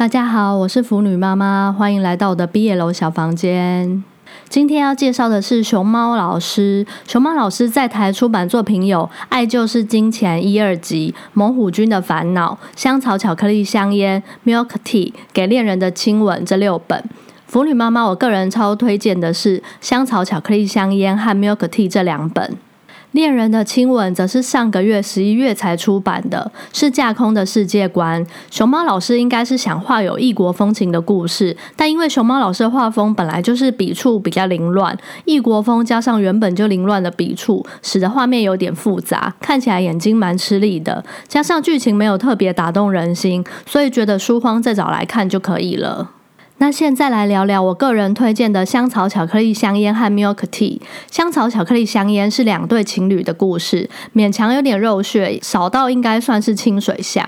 大家好，我是腐女妈妈，欢迎来到我的毕业楼小房间。今天要介绍的是熊猫老师。熊猫老师在台出版作品有《爱就是金钱》一二集，《猛虎君的烦恼》、《香草巧克力香烟》、《Milk Tea》、《给恋人的亲吻》这六本。腐女妈妈，我个人超推荐的是《香草巧克力香烟》和《Milk Tea》这两本。恋人的亲吻则是上个月十一月才出版的，是架空的世界观。熊猫老师应该是想画有异国风情的故事，但因为熊猫老师的画风本来就是笔触比较凌乱，异国风加上原本就凌乱的笔触，使得画面有点复杂，看起来眼睛蛮吃力的。加上剧情没有特别打动人心，所以觉得书荒再找来看就可以了。那现在来聊聊我个人推荐的香草巧克力香烟和 Milk Tea。香草巧克力香烟是两对情侣的故事，勉强有点肉血，少到应该算是清水相。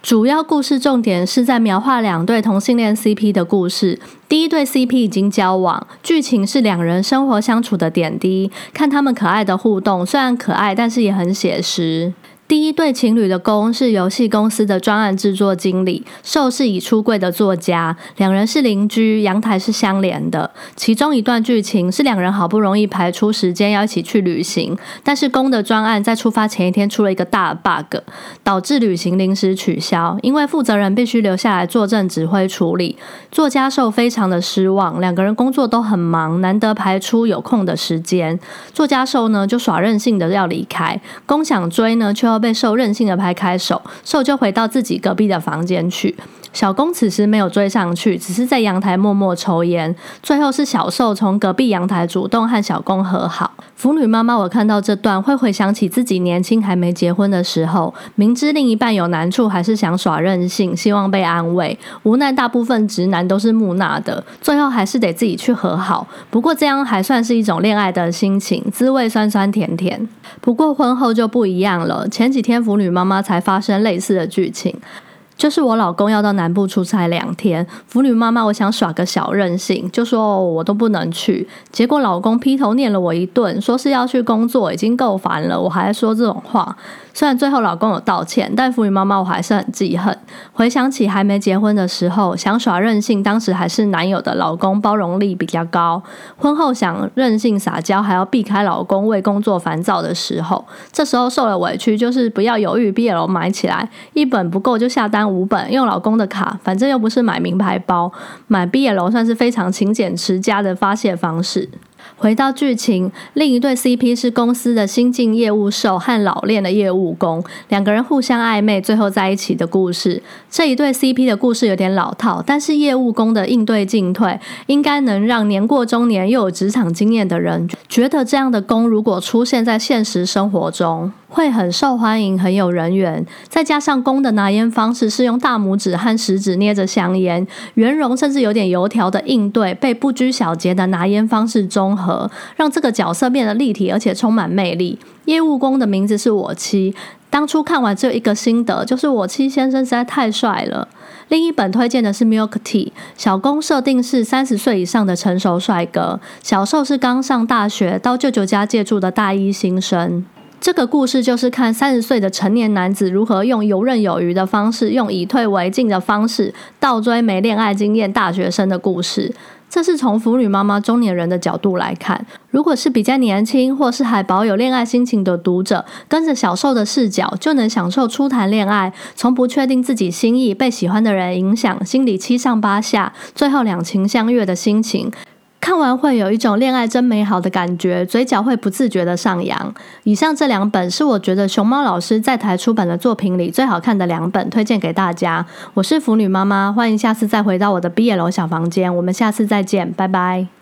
主要故事重点是在描画两对同性恋 CP 的故事。第一对 CP 已经交往，剧情是两人生活相处的点滴，看他们可爱的互动，虽然可爱，但是也很写实。第一对情侣的公是游戏公司的专案制作经理，受是已出柜的作家，两人是邻居，阳台是相连的。其中一段剧情是两人好不容易排出时间要一起去旅行，但是公的专案在出发前一天出了一个大 bug，导致旅行临时取消，因为负责人必须留下来坐镇指挥处理。作家受非常的失望，两个人工作都很忙，难得排出有空的时间，作家受呢就耍任性的要离开，公想追呢却要。被兽任性的拍开手，兽就回到自己隔壁的房间去。小公此时没有追上去，只是在阳台默默抽烟。最后是小兽从隔壁阳台主动和小公和好。腐女妈妈，我看到这段会回想起自己年轻还没结婚的时候，明知另一半有难处，还是想耍任性，希望被安慰。无奈大部分直男都是木讷的，最后还是得自己去和好。不过这样还算是一种恋爱的心情，滋味酸酸甜甜。不过婚后就不一样了。前几天腐女妈妈才发生类似的剧情。就是我老公要到南部出差两天，腐女妈妈我想耍个小任性，就说我都不能去。结果老公劈头念了我一顿，说是要去工作，已经够烦了，我还说这种话。虽然最后老公有道歉，但腐女妈妈我还是很记恨。回想起还没结婚的时候想耍任性，当时还是男友的老公包容力比较高。婚后想任性撒娇，还要避开老公为工作烦躁的时候，这时候受了委屈，就是不要犹豫，毕业楼买起来，一本不够就下单五本，用老公的卡，反正又不是买名牌包，买毕业楼算是非常勤俭持家的发泄方式。回到剧情，另一对 CP 是公司的新晋业务兽和老练的业务工，两个人互相暧昧，最后在一起的故事。这一对 CP 的故事有点老套，但是业务工的应对进退，应该能让年过中年又有职场经验的人觉得，这样的工如果出现在现实生活中。会很受欢迎，很有人缘。再加上公的拿烟方式是用大拇指和食指捏着香烟，圆融甚至有点油条的应对，被不拘小节的拿烟方式综合，让这个角色变得立体而且充满魅力。业务工的名字是我妻。当初看完只有一个心得，就是我妻先生实在太帅了。另一本推荐的是 Milk Tea，小公设定是三十岁以上的成熟帅哥，小受是刚上大学到舅舅家借住的大一新生。这个故事就是看三十岁的成年男子如何用游刃有余的方式，用以退为进的方式倒追没恋爱经验大学生的故事。这是从腐女妈妈中年人的角度来看。如果是比较年轻或是还保有恋爱心情的读者，跟着小受的视角，就能享受初谈恋爱，从不确定自己心意，被喜欢的人影响，心里七上八下，最后两情相悦的心情。看完会有一种恋爱真美好的感觉，嘴角会不自觉的上扬。以上这两本是我觉得熊猫老师在台出版的作品里最好看的两本，推荐给大家。我是腐女妈妈，欢迎下次再回到我的毕业楼小房间，我们下次再见，拜拜。